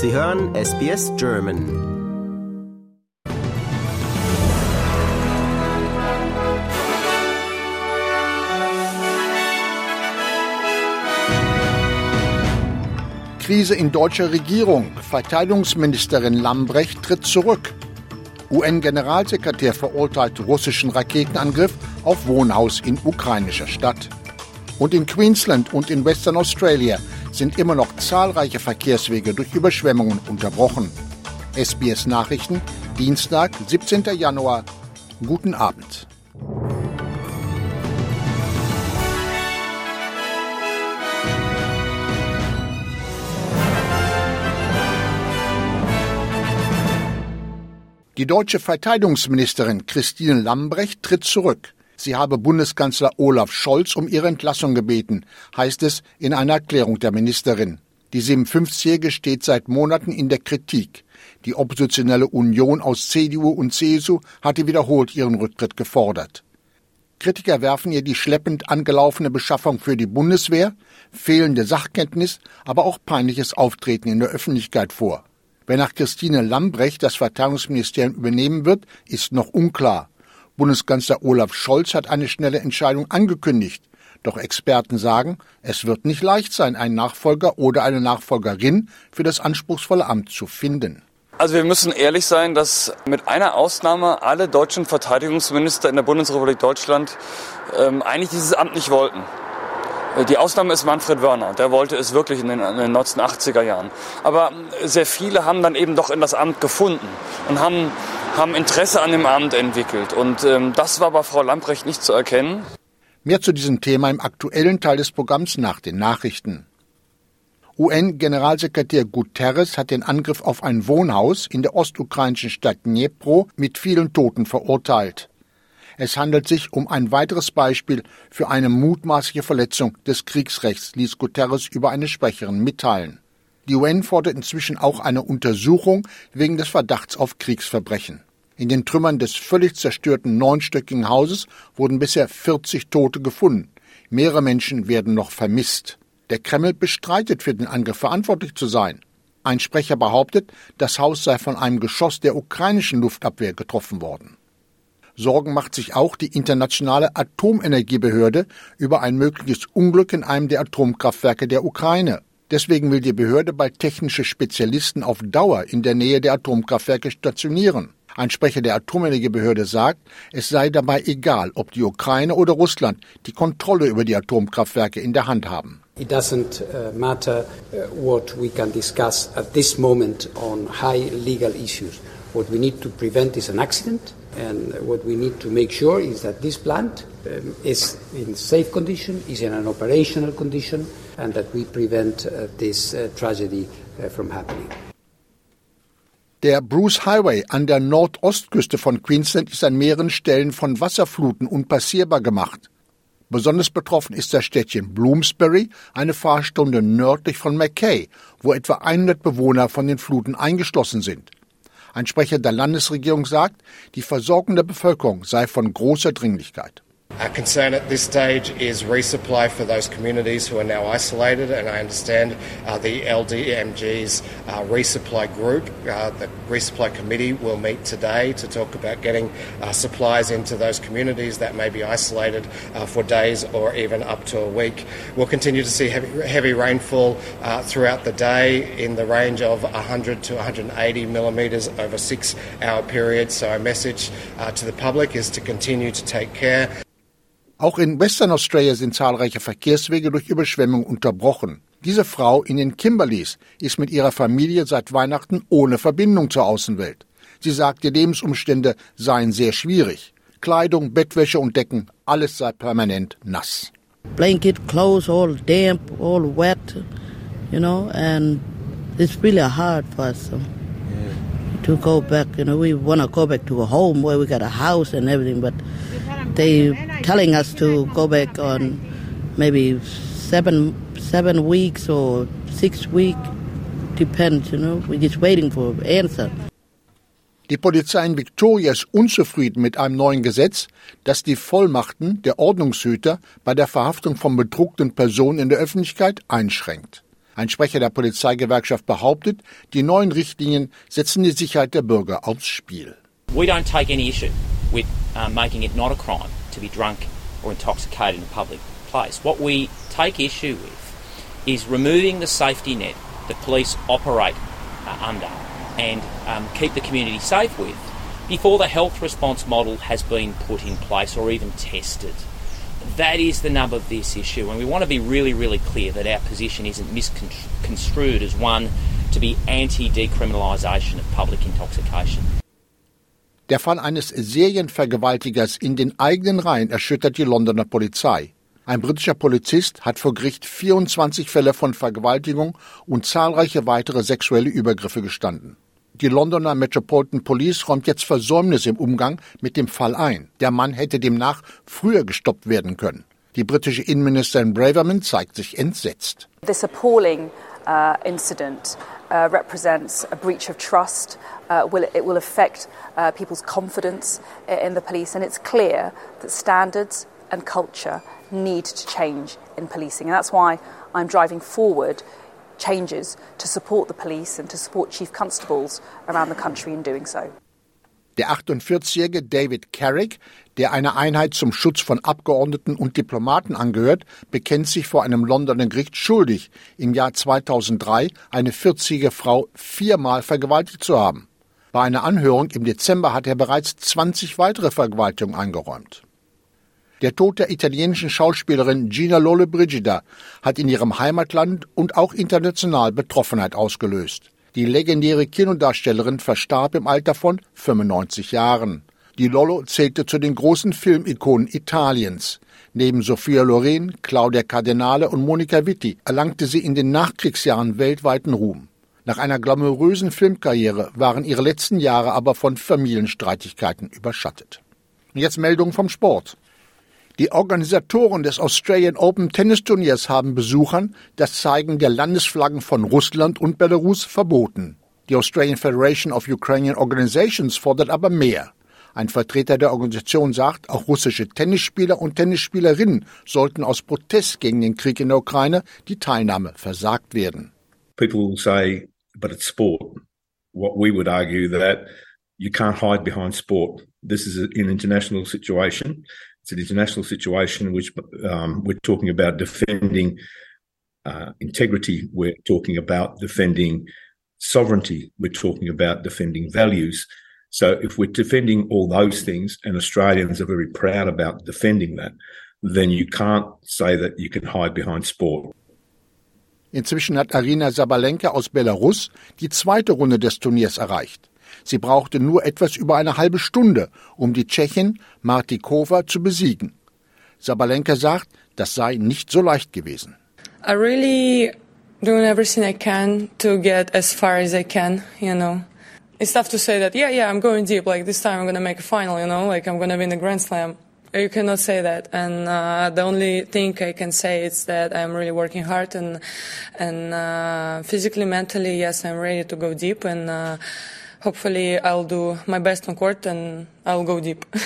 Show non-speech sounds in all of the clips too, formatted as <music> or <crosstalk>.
Sie hören SBS German. Krise in deutscher Regierung. Verteidigungsministerin Lambrecht tritt zurück. UN-Generalsekretär verurteilt russischen Raketenangriff auf Wohnhaus in ukrainischer Stadt. Und in Queensland und in Western Australia sind immer noch zahlreiche Verkehrswege durch Überschwemmungen unterbrochen. SBS Nachrichten, Dienstag, 17. Januar. Guten Abend. Die deutsche Verteidigungsministerin Christine Lambrecht tritt zurück. Sie habe Bundeskanzler Olaf Scholz um ihre Entlassung gebeten, heißt es in einer Erklärung der Ministerin. Die 57-Jährige steht seit Monaten in der Kritik. Die oppositionelle Union aus CDU und CSU hatte wiederholt ihren Rücktritt gefordert. Kritiker werfen ihr die schleppend angelaufene Beschaffung für die Bundeswehr, fehlende Sachkenntnis, aber auch peinliches Auftreten in der Öffentlichkeit vor. Wer nach Christine Lambrecht das Verteidigungsministerium übernehmen wird, ist noch unklar. Bundeskanzler Olaf Scholz hat eine schnelle Entscheidung angekündigt. Doch Experten sagen, es wird nicht leicht sein, einen Nachfolger oder eine Nachfolgerin für das anspruchsvolle Amt zu finden. Also wir müssen ehrlich sein, dass mit einer Ausnahme alle deutschen Verteidigungsminister in der Bundesrepublik Deutschland ähm, eigentlich dieses Amt nicht wollten. Die Ausnahme ist Manfred Wörner, der wollte es wirklich in den, in den 1980er Jahren. Aber sehr viele haben dann eben doch in das Amt gefunden und haben, haben Interesse an dem Amt entwickelt. Und ähm, das war bei Frau Lamprecht nicht zu erkennen. Mehr zu diesem Thema im aktuellen Teil des Programms nach den Nachrichten. UN-Generalsekretär Guterres hat den Angriff auf ein Wohnhaus in der ostukrainischen Stadt Dnipro mit vielen Toten verurteilt. Es handelt sich um ein weiteres Beispiel für eine mutmaßliche Verletzung des Kriegsrechts, ließ Guterres über eine Sprecherin mitteilen. Die UN fordert inzwischen auch eine Untersuchung wegen des Verdachts auf Kriegsverbrechen. In den Trümmern des völlig zerstörten neunstöckigen Hauses wurden bisher 40 Tote gefunden. Mehrere Menschen werden noch vermisst. Der Kreml bestreitet, für den Angriff verantwortlich zu sein. Ein Sprecher behauptet, das Haus sei von einem Geschoss der ukrainischen Luftabwehr getroffen worden. Sorgen macht sich auch die internationale Atomenergiebehörde über ein mögliches Unglück in einem der Atomkraftwerke der Ukraine. Deswegen will die Behörde bald technische Spezialisten auf Dauer in der Nähe der Atomkraftwerke stationieren. Ein Sprecher der Atomenergiebehörde sagt, es sei dabei egal, ob die Ukraine oder Russland die Kontrolle über die Atomkraftwerke in der Hand haben. It doesn't uh, matter uh, what we can discuss at this moment on high legal issues. What we need to prevent is an accident. And what we need to make sure is that this plant is in safe condition, is in an operational condition, and that we prevent uh, this tragedy from happening. Der Bruce Highway an der Nordostküste von Queensland ist an mehreren Stellen von Wasserfluten unpassierbar gemacht. Besonders betroffen ist das Städtchen Bloomsbury, eine Fahrstunde nördlich von Mackay, wo etwa 100 Bewohner von den Fluten eingeschlossen sind. Ein Sprecher der Landesregierung sagt, die Versorgung der Bevölkerung sei von großer Dringlichkeit. Our concern at this stage is resupply for those communities who are now isolated, and I understand uh, the LDMG's uh, resupply group, uh, the resupply committee, will meet today to talk about getting uh, supplies into those communities that may be isolated uh, for days or even up to a week. We'll continue to see heavy, heavy rainfall uh, throughout the day in the range of 100 to 180 millimetres over six hour period. So, our message to the public is to continue to take care. Auch in Western Australia sind zahlreiche Verkehrswege durch Überschwemmung unterbrochen. Diese Frau in den Kimberleys ist mit ihrer Familie seit Weihnachten ohne Verbindung zur Außenwelt. Sie sagt, die Lebensumstände seien sehr schwierig. Kleidung, Bettwäsche und Decken, alles sei permanent nass. Blanket, clothes, all damp, all wet, you know, and it's really hard for us to go back. You know, we want to go back to a home where we got a house and everything, but they telling us to go back on maybe seven seven weeks or six weeks. Depends, you know. We're just waiting for an answer. Die Polizei in Victoria ist unzufrieden mit einem neuen Gesetz, das die Vollmachten der Ordnungshüter bei der Verhaftung von bedruckten Personen in der Öffentlichkeit einschränkt. Ein Sprecher der Polizeigewerkschaft behauptet, die neuen Richtlinien setzen die Sicherheit der Bürger aufs Spiel. We don't take any issue with uh, making it not a crime to be drunk or intoxicated in a public place. What we take issue with is removing the safety net that police operate uh, under and um, keep the community safe with before the health response model has been put in place or even tested. That is the nub of this issue, and we want to be really, really clear that our position isn't misconstrued as one to be anti decriminalisation of public intoxication. Der Fall eines Serienvergewaltigers in den eigenen Reihen erschüttert die Londoner Polizei. Ein britischer Polizist hat vor Gericht 24 Fälle von Vergewaltigung und zahlreiche weitere sexuelle Übergriffe gestanden. Die Londoner Metropolitan Police räumt jetzt Versäumnisse im Umgang mit dem Fall ein. Der Mann hätte demnach früher gestoppt werden können. Die britische Innenministerin Braverman zeigt sich entsetzt. This appalling uh, incident uh, represents a breach of trust. Uh, will, it will affect uh, people's confidence in the police, and it's clear that standards and culture need to change in policing. And that's why I'm driving forward changes to support the police and to support chief constables around the country in doing so. Der 48-jährige David Carrick, der einer Einheit zum Schutz von Abgeordneten und Diplomaten angehört, bekennt sich vor einem Londoner Gericht schuldig, im Jahr 2003 eine 40-jährige Frau viermal vergewaltigt zu haben. Bei einer Anhörung im Dezember hat er bereits 20 weitere Vergewaltigungen eingeräumt. Der Tod der italienischen Schauspielerin Gina Lollobrigida hat in ihrem Heimatland und auch international Betroffenheit ausgelöst. Die legendäre Kinodarstellerin verstarb im Alter von 95 Jahren. Die Lollo zählte zu den großen Filmikonen Italiens. Neben Sophia Loren, Claudia Cardinale und Monica Vitti erlangte sie in den Nachkriegsjahren weltweiten Ruhm. Nach einer glamourösen Filmkarriere waren ihre letzten Jahre aber von Familienstreitigkeiten überschattet. Jetzt Meldung vom Sport. Die Organisatoren des Australian Open Tennis Turniers haben Besuchern das Zeigen der Landesflaggen von Russland und Belarus verboten. Die Australian Federation of Ukrainian Organizations fordert aber mehr. Ein Vertreter der Organisation sagt, auch russische Tennisspieler und Tennisspielerinnen sollten aus Protest gegen den Krieg in der Ukraine die Teilnahme versagt werden. People will say, but it's sport. What we would argue that you can't hide behind sport. This is an international situation. It's an international situation in which um, we're talking about defending uh, integrity, we're talking about defending sovereignty, we're talking about defending values. So if we're defending all those things, and Australians are very proud about defending that, then you can't say that you can hide behind sport. Inzwischen hat Arina Sabalenka aus Belarus die zweite Runde des Turniers erreicht. Sie brauchte nur etwas über eine halbe Stunde, um die Tschechin Martikova zu besiegen. Sabalenka sagt, das sei nicht so leicht gewesen. I really doing everything I can to get as far as I can, you know. It's tough to say that, yeah, yeah, I'm going deep. Like this time I'm to make a final, you know, like I'm to win the Grand Slam. You cannot say that, and uh, the only thing I can say is that I'm really working hard and and uh, physically, mentally, yes, I'm ready to go deep, and uh, hopefully I'll do my best on court and I'll go deep. <laughs>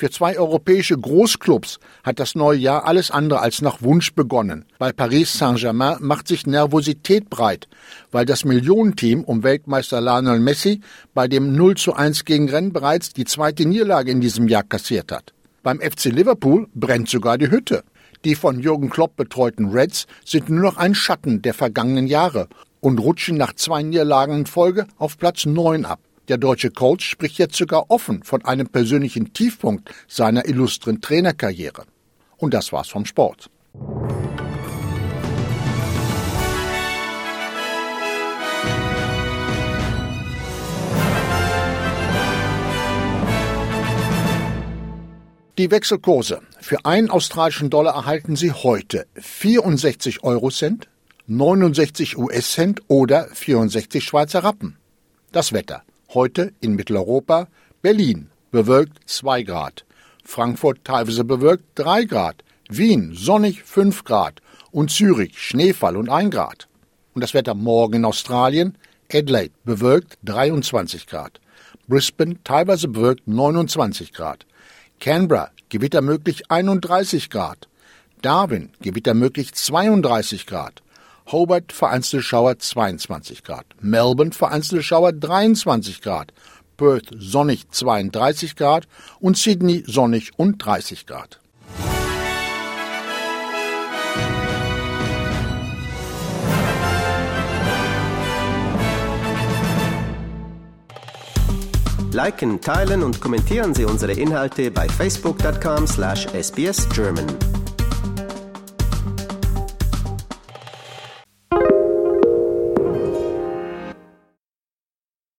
Für zwei europäische Großclubs hat das neue Jahr alles andere als nach Wunsch begonnen. Bei Paris Saint-Germain macht sich Nervosität breit, weil das Millionenteam um Weltmeister Lionel Messi bei dem 0 zu 1 gegen Rennes bereits die zweite Niederlage in diesem Jahr kassiert hat. Beim FC Liverpool brennt sogar die Hütte. Die von Jürgen Klopp betreuten Reds sind nur noch ein Schatten der vergangenen Jahre und rutschen nach zwei Niederlagen in Folge auf Platz 9 ab. Der deutsche Coach spricht jetzt sogar offen von einem persönlichen Tiefpunkt seiner illustren Trainerkarriere. Und das war's vom Sport. Die Wechselkurse. Für einen australischen Dollar erhalten Sie heute 64 Eurocent, 69 US-Cent oder 64 Schweizer Rappen. Das Wetter. Heute in Mitteleuropa Berlin bewölkt 2 Grad, Frankfurt teilweise bewölkt 3 Grad, Wien sonnig 5 Grad. Und Zürich Schneefall und 1 Grad. Und das Wetter morgen in Australien. Adelaide bewölkt 23 Grad, Brisbane teilweise bewölkt 29 Grad, Canberra gewittermöglich 31 Grad, Darwin gewittermöglich 32 Grad, Hobart vereinzelte Schauer 22 Grad, Melbourne vereinzelte Schauer 23 Grad, Perth sonnig 32 Grad und Sydney sonnig und 30 Grad. Liken, teilen und kommentieren Sie unsere Inhalte bei facebook.com/sbsgerman.